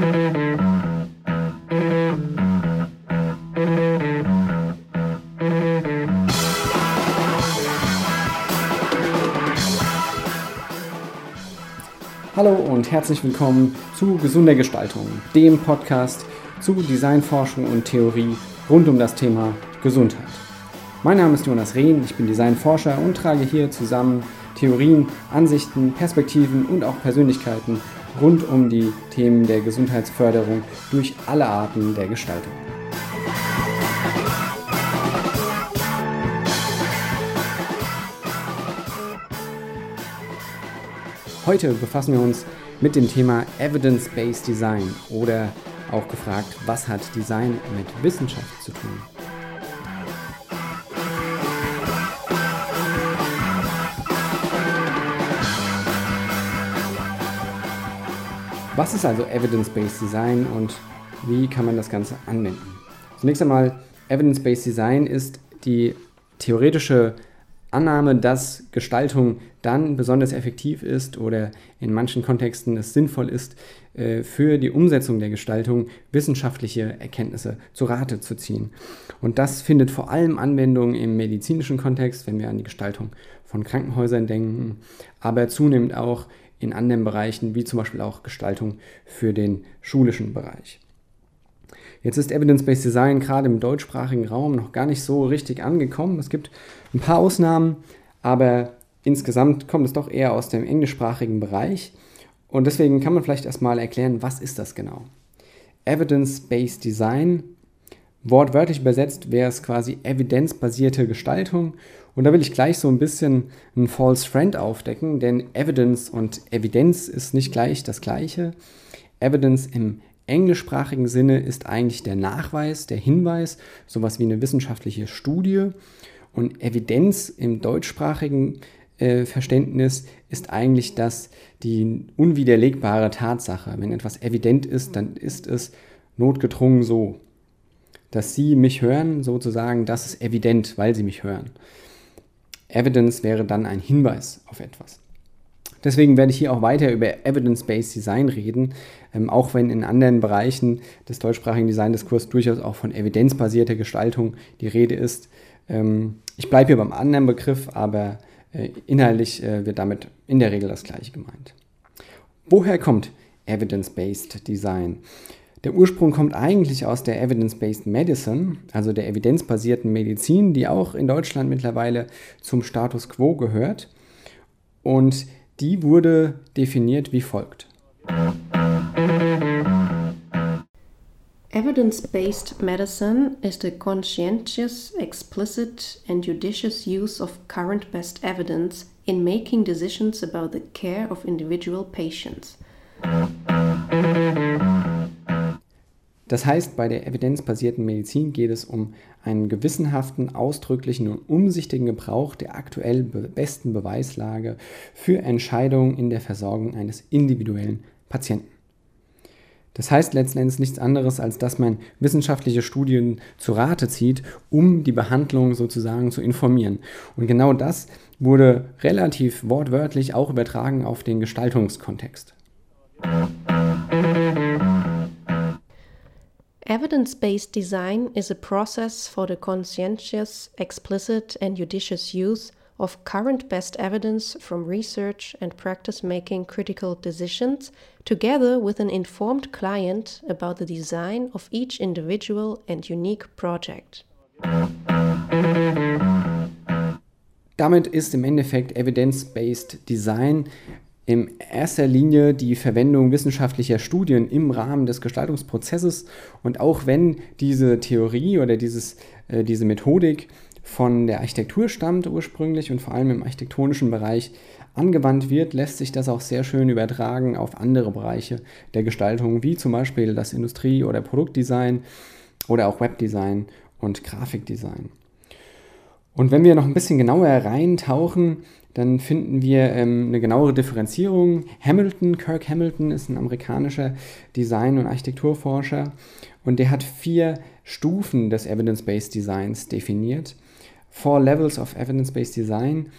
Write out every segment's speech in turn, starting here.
Hallo und herzlich willkommen zu Gesunder Gestaltung, dem Podcast zu Designforschung und Theorie rund um das Thema Gesundheit. Mein Name ist Jonas Rehn, ich bin Designforscher und trage hier zusammen Theorien, Ansichten, Perspektiven und auch Persönlichkeiten rund um die Themen der Gesundheitsförderung durch alle Arten der Gestaltung. Heute befassen wir uns mit dem Thema Evidence-Based Design oder auch gefragt, was hat Design mit Wissenschaft zu tun? Was ist also Evidence-Based Design und wie kann man das Ganze anwenden? Zunächst einmal, Evidence-Based Design ist die theoretische Annahme, dass Gestaltung dann besonders effektiv ist oder in manchen Kontexten es sinnvoll ist, äh, für die Umsetzung der Gestaltung wissenschaftliche Erkenntnisse zu Rate zu ziehen. Und das findet vor allem Anwendung im medizinischen Kontext, wenn wir an die Gestaltung von Krankenhäusern denken, aber zunehmend auch in anderen Bereichen, wie zum Beispiel auch Gestaltung für den schulischen Bereich. Jetzt ist Evidence-Based Design gerade im deutschsprachigen Raum noch gar nicht so richtig angekommen. Es gibt ein paar Ausnahmen, aber insgesamt kommt es doch eher aus dem englischsprachigen Bereich. Und deswegen kann man vielleicht erstmal erklären, was ist das genau? Evidence-Based Design, wortwörtlich übersetzt wäre es quasi evidenzbasierte Gestaltung und da will ich gleich so ein bisschen einen False Friend aufdecken, denn Evidence und Evidenz ist nicht gleich das gleiche. Evidence im englischsprachigen Sinne ist eigentlich der Nachweis, der Hinweis, sowas wie eine wissenschaftliche Studie. Und Evidenz im deutschsprachigen äh, Verständnis ist eigentlich das die unwiderlegbare Tatsache. Wenn etwas evident ist, dann ist es notgedrungen so. Dass Sie mich hören, sozusagen, das ist evident, weil Sie mich hören. Evidence wäre dann ein Hinweis auf etwas. Deswegen werde ich hier auch weiter über Evidence-Based Design reden, ähm, auch wenn in anderen Bereichen des deutschsprachigen Designdiskurs durchaus auch von evidenzbasierter Gestaltung die Rede ist. Ähm, ich bleibe hier beim anderen Begriff, aber äh, inhaltlich äh, wird damit in der Regel das gleiche gemeint. Woher kommt Evidence-Based Design? Der Ursprung kommt eigentlich aus der Evidence-Based Medicine, also der evidenzbasierten Medizin, die auch in Deutschland mittlerweile zum Status quo gehört. Und die wurde definiert wie folgt. Evidence-based medicine is the conscientious, explicit, and judicious use of current best evidence in making decisions about the care of individual patients. Das heißt, bei der evidenzbasierten Medizin geht es um einen gewissenhaften, ausdrücklichen und umsichtigen Gebrauch der aktuell besten Beweislage für Entscheidungen in der Versorgung eines individuellen Patienten. Das heißt letzten Endes nichts anderes, als dass man wissenschaftliche Studien zu Rate zieht, um die Behandlung sozusagen zu informieren. Und genau das wurde relativ wortwörtlich auch übertragen auf den Gestaltungskontext. Evidence based design is a process for the conscientious, explicit, and judicious use of current best evidence from research and practice making critical decisions, together with an informed client about the design of each individual and unique project. Damit ist im Endeffekt Evidence-Based Design in erster Linie die Verwendung wissenschaftlicher Studien im Rahmen des Gestaltungsprozesses. Und auch wenn diese Theorie oder dieses, äh, diese Methodik von der Architektur stammt ursprünglich und vor allem im architektonischen Bereich angewandt wird, lässt sich das auch sehr schön übertragen auf andere Bereiche der Gestaltung, wie zum Beispiel das Industrie- oder Produktdesign oder auch Webdesign und Grafikdesign. Und wenn wir noch ein bisschen genauer reintauchen, dann finden wir ähm, eine genauere Differenzierung. Hamilton, Kirk Hamilton ist ein amerikanischer Design- und Architekturforscher und der hat vier Stufen des Evidence-Based Designs definiert. Four Levels of Evidence-Based Design.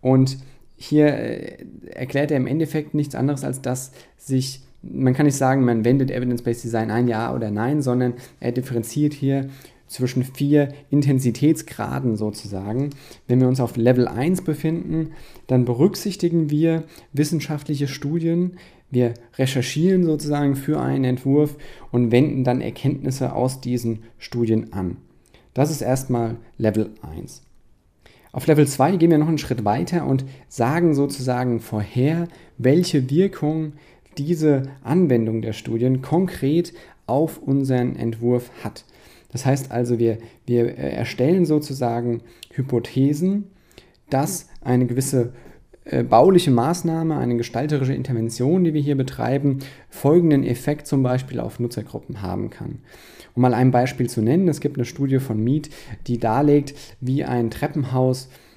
Und hier äh, erklärt er im Endeffekt nichts anderes, als dass sich man kann nicht sagen, man wendet Evidence-Based Design ein, ja oder nein, sondern er differenziert hier zwischen vier Intensitätsgraden sozusagen. Wenn wir uns auf Level 1 befinden, dann berücksichtigen wir wissenschaftliche Studien, wir recherchieren sozusagen für einen Entwurf und wenden dann Erkenntnisse aus diesen Studien an. Das ist erstmal Level 1. Auf Level 2 gehen wir noch einen Schritt weiter und sagen sozusagen vorher, welche Wirkung diese Anwendung der Studien konkret auf unseren Entwurf hat. Das heißt also, wir, wir erstellen sozusagen Hypothesen, dass eine gewisse äh, bauliche Maßnahme, eine gestalterische Intervention, die wir hier betreiben, folgenden Effekt zum Beispiel auf Nutzergruppen haben kann. Um mal ein Beispiel zu nennen, es gibt eine Studie von Mead, die darlegt, wie ein Treppenhaus äh,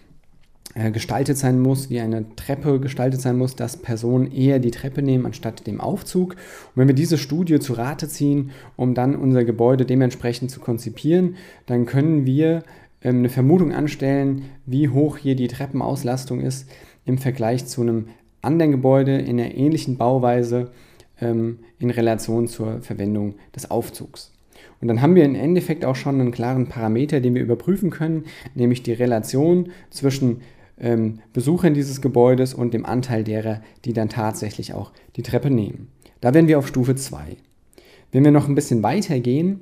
gestaltet sein muss, wie eine Treppe gestaltet sein muss, dass Personen eher die Treppe nehmen anstatt dem Aufzug. Und wenn wir diese Studie zu Rate ziehen, um dann unser Gebäude dementsprechend zu konzipieren, dann können wir ähm, eine Vermutung anstellen, wie hoch hier die Treppenauslastung ist im Vergleich zu einem anderen Gebäude in einer ähnlichen Bauweise ähm, in Relation zur Verwendung des Aufzugs. Und dann haben wir im Endeffekt auch schon einen klaren Parameter, den wir überprüfen können, nämlich die Relation zwischen ähm, Besuchern dieses Gebäudes und dem Anteil derer, die dann tatsächlich auch die Treppe nehmen. Da wären wir auf Stufe 2. Wenn wir noch ein bisschen weiter gehen,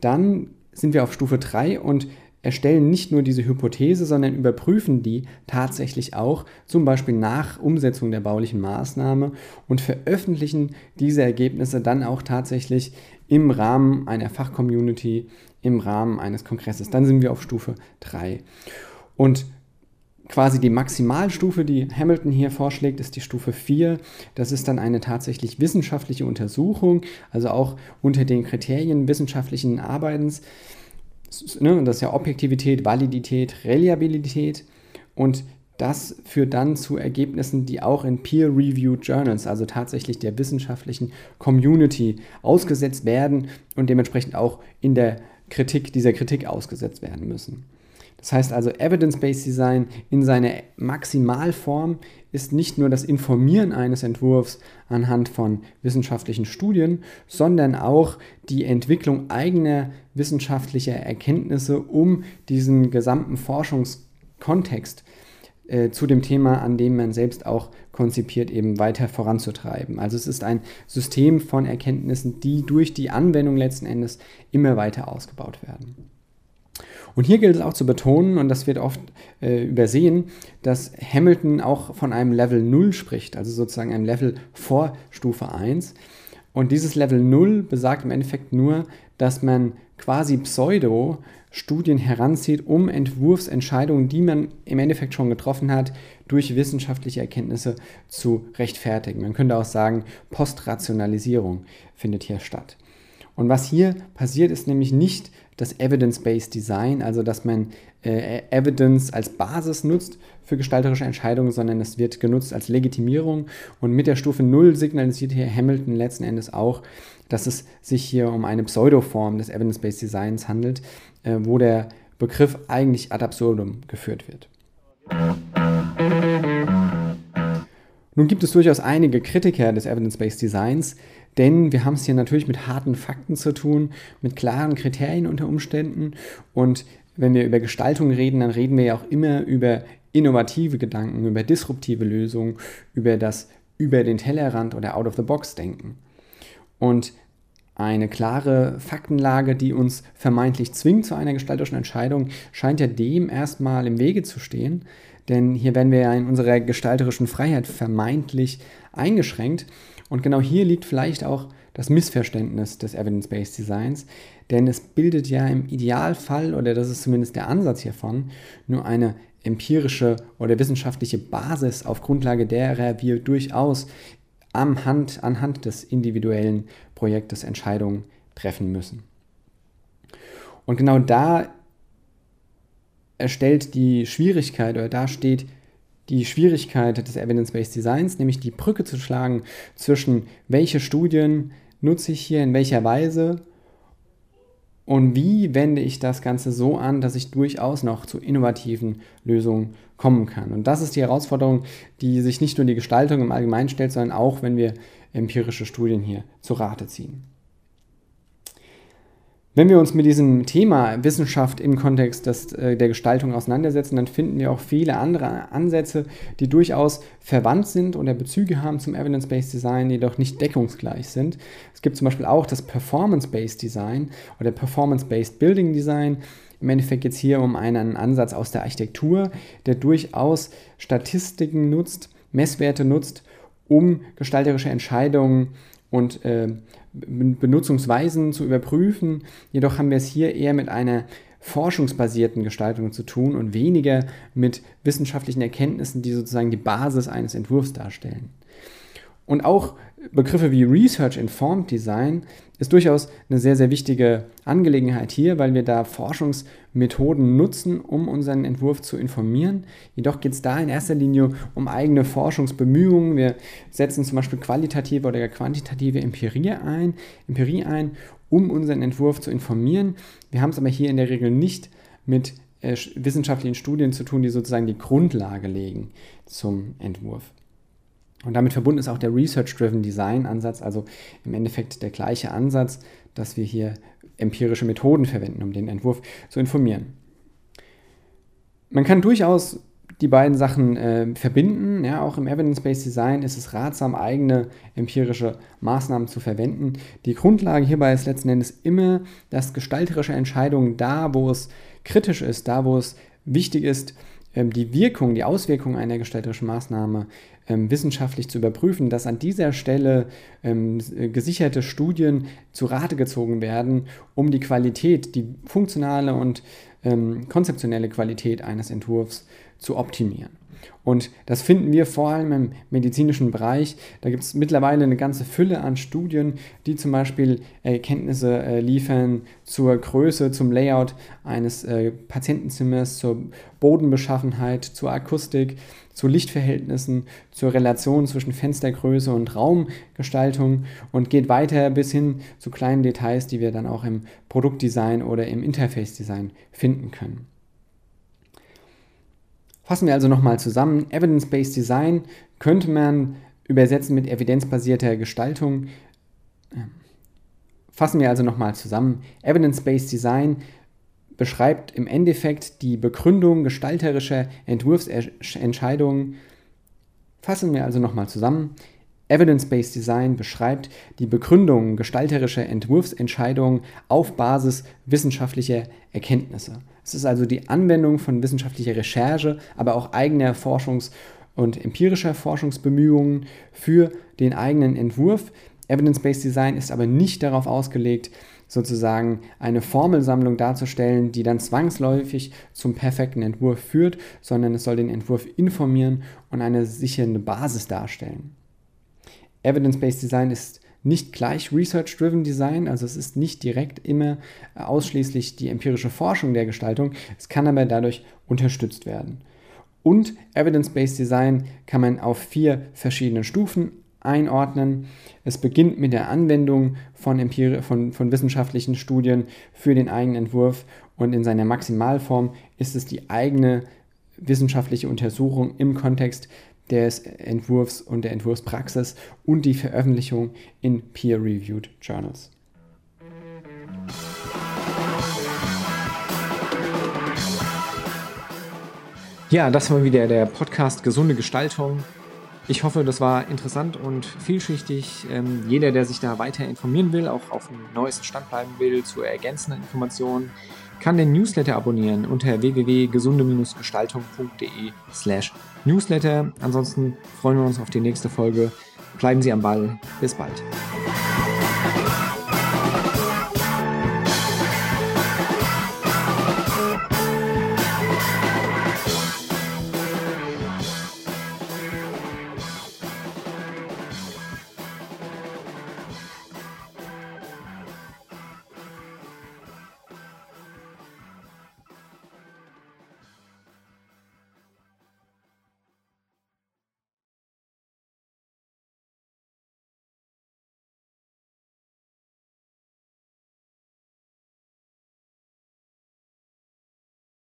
dann sind wir auf Stufe 3 und erstellen nicht nur diese Hypothese, sondern überprüfen die tatsächlich auch, zum Beispiel nach Umsetzung der baulichen Maßnahme und veröffentlichen diese Ergebnisse dann auch tatsächlich im Rahmen einer Fachcommunity, im Rahmen eines Kongresses. Dann sind wir auf Stufe 3. Und quasi die Maximalstufe, die Hamilton hier vorschlägt, ist die Stufe 4. Das ist dann eine tatsächlich wissenschaftliche Untersuchung, also auch unter den Kriterien wissenschaftlichen Arbeitens ne, das ist ja Objektivität, Validität, Reliabilität und das führt dann zu Ergebnissen, die auch in Peer-Reviewed Journals, also tatsächlich der wissenschaftlichen Community, ausgesetzt werden und dementsprechend auch in der Kritik, dieser Kritik ausgesetzt werden müssen. Das heißt also, Evidence-Based Design in seiner Maximalform ist nicht nur das Informieren eines Entwurfs anhand von wissenschaftlichen Studien, sondern auch die Entwicklung eigener wissenschaftlicher Erkenntnisse, um diesen gesamten Forschungskontext äh, zu dem Thema, an dem man selbst auch konzipiert, eben weiter voranzutreiben. Also es ist ein System von Erkenntnissen, die durch die Anwendung letzten Endes immer weiter ausgebaut werden. Und hier gilt es auch zu betonen, und das wird oft äh, übersehen, dass Hamilton auch von einem Level 0 spricht, also sozusagen einem Level vor Stufe 1. Und dieses Level 0 besagt im Endeffekt nur, dass man quasi pseudo Studien heranzieht, um Entwurfsentscheidungen, die man im Endeffekt schon getroffen hat, durch wissenschaftliche Erkenntnisse zu rechtfertigen. Man könnte auch sagen, Postrationalisierung findet hier statt. Und was hier passiert, ist nämlich nicht das Evidence-Based Design, also dass man äh, Evidence als Basis nutzt für gestalterische Entscheidungen, sondern es wird genutzt als Legitimierung. Und mit der Stufe 0 signalisiert hier Hamilton letzten Endes auch, dass es sich hier um eine Pseudoform des Evidence-Based Designs handelt, äh, wo der Begriff eigentlich ad absurdum geführt wird. Nun gibt es durchaus einige Kritiker des Evidence-Based Designs, denn wir haben es hier natürlich mit harten Fakten zu tun, mit klaren Kriterien unter Umständen. Und wenn wir über Gestaltung reden, dann reden wir ja auch immer über innovative Gedanken, über disruptive Lösungen, über das über den Tellerrand oder out of the box denken. Und eine klare Faktenlage, die uns vermeintlich zwingt zu einer gestalterischen Entscheidung, scheint ja dem erstmal im Wege zu stehen. Denn hier werden wir ja in unserer gestalterischen Freiheit vermeintlich eingeschränkt. Und genau hier liegt vielleicht auch das Missverständnis des Evidence-Based Designs, denn es bildet ja im Idealfall, oder das ist zumindest der Ansatz hiervon, nur eine empirische oder wissenschaftliche Basis, auf Grundlage derer wir durchaus am Hand, anhand des individuellen Projektes Entscheidungen treffen müssen. Und genau da erstellt die Schwierigkeit oder da steht die Schwierigkeit des Evidence-Based Designs, nämlich die Brücke zu schlagen zwischen welche Studien nutze ich hier in welcher Weise und wie wende ich das Ganze so an, dass ich durchaus noch zu innovativen Lösungen kommen kann. Und das ist die Herausforderung, die sich nicht nur die Gestaltung im Allgemeinen stellt, sondern auch, wenn wir empirische Studien hier zu Rate ziehen. Wenn wir uns mit diesem Thema Wissenschaft im Kontext des, äh, der Gestaltung auseinandersetzen, dann finden wir auch viele andere Ansätze, die durchaus verwandt sind oder Bezüge haben zum Evidence-Based Design, jedoch nicht deckungsgleich sind. Es gibt zum Beispiel auch das Performance-Based Design oder Performance-Based Building Design. Im Endeffekt geht es hier um einen Ansatz aus der Architektur, der durchaus Statistiken nutzt, Messwerte nutzt, um gestalterische Entscheidungen und äh, Benutzungsweisen zu überprüfen. Jedoch haben wir es hier eher mit einer forschungsbasierten Gestaltung zu tun und weniger mit wissenschaftlichen Erkenntnissen, die sozusagen die Basis eines Entwurfs darstellen. Und auch Begriffe wie Research Informed Design ist durchaus eine sehr, sehr wichtige Angelegenheit hier, weil wir da Forschungsmethoden nutzen, um unseren Entwurf zu informieren. Jedoch geht es da in erster Linie um eigene Forschungsbemühungen. Wir setzen zum Beispiel qualitative oder quantitative Empirie ein, Empirie ein, um unseren Entwurf zu informieren. Wir haben es aber hier in der Regel nicht mit äh, wissenschaftlichen Studien zu tun, die sozusagen die Grundlage legen zum Entwurf. Und damit verbunden ist auch der Research-Driven Design-Ansatz, also im Endeffekt der gleiche Ansatz, dass wir hier empirische Methoden verwenden, um den Entwurf zu informieren. Man kann durchaus die beiden Sachen äh, verbinden. Ja, auch im Evidence-Based Design ist es ratsam, eigene empirische Maßnahmen zu verwenden. Die Grundlage hierbei ist letzten Endes immer, dass gestalterische Entscheidungen da, wo es kritisch ist, da, wo es wichtig ist, die Wirkung, die Auswirkungen einer gestalterischen Maßnahme ähm, wissenschaftlich zu überprüfen, dass an dieser Stelle ähm, äh, gesicherte Studien zu Rate gezogen werden, um die Qualität, die funktionale und ähm, konzeptionelle Qualität eines Entwurfs zu optimieren. Und das finden wir vor allem im medizinischen Bereich. Da gibt es mittlerweile eine ganze Fülle an Studien, die zum Beispiel Erkenntnisse äh, liefern zur Größe, zum Layout eines äh, Patientenzimmers, zur Bodenbeschaffenheit, zur Akustik, zu Lichtverhältnissen, zur Relation zwischen Fenstergröße und Raumgestaltung und geht weiter bis hin zu kleinen Details, die wir dann auch im Produktdesign oder im Interface-Design finden können. Fassen wir also nochmal zusammen. Evidence-Based Design könnte man übersetzen mit evidenzbasierter Gestaltung. Fassen wir also nochmal zusammen. Evidence-Based Design beschreibt im Endeffekt die Begründung gestalterischer Entwurfsentscheidungen. Fassen wir also nochmal zusammen. Evidence-Based Design beschreibt die Begründung gestalterischer Entwurfsentscheidungen auf Basis wissenschaftlicher Erkenntnisse. Es ist also die Anwendung von wissenschaftlicher Recherche, aber auch eigener Forschungs- und empirischer Forschungsbemühungen für den eigenen Entwurf. Evidence-Based Design ist aber nicht darauf ausgelegt, sozusagen eine Formelsammlung darzustellen, die dann zwangsläufig zum perfekten Entwurf führt, sondern es soll den Entwurf informieren und eine sichere Basis darstellen. Evidence-Based Design ist nicht gleich Research-Driven Design, also es ist nicht direkt immer ausschließlich die empirische Forschung der Gestaltung, es kann aber dadurch unterstützt werden. Und Evidence-Based Design kann man auf vier verschiedene Stufen einordnen. Es beginnt mit der Anwendung von, Empiri von, von wissenschaftlichen Studien für den eigenen Entwurf und in seiner Maximalform ist es die eigene wissenschaftliche Untersuchung im Kontext des Entwurfs und der Entwurfspraxis und die Veröffentlichung in peer-reviewed Journals. Ja, das war wieder der Podcast Gesunde Gestaltung. Ich hoffe, das war interessant und vielschichtig. Ähm, jeder, der sich da weiter informieren will, auch auf dem neuesten Stand bleiben will, zu ergänzenden Informationen, kann den Newsletter abonnieren unter www.gesunde-gestaltung.de slash newsletter. Ansonsten freuen wir uns auf die nächste Folge. Bleiben Sie am Ball. Bis bald.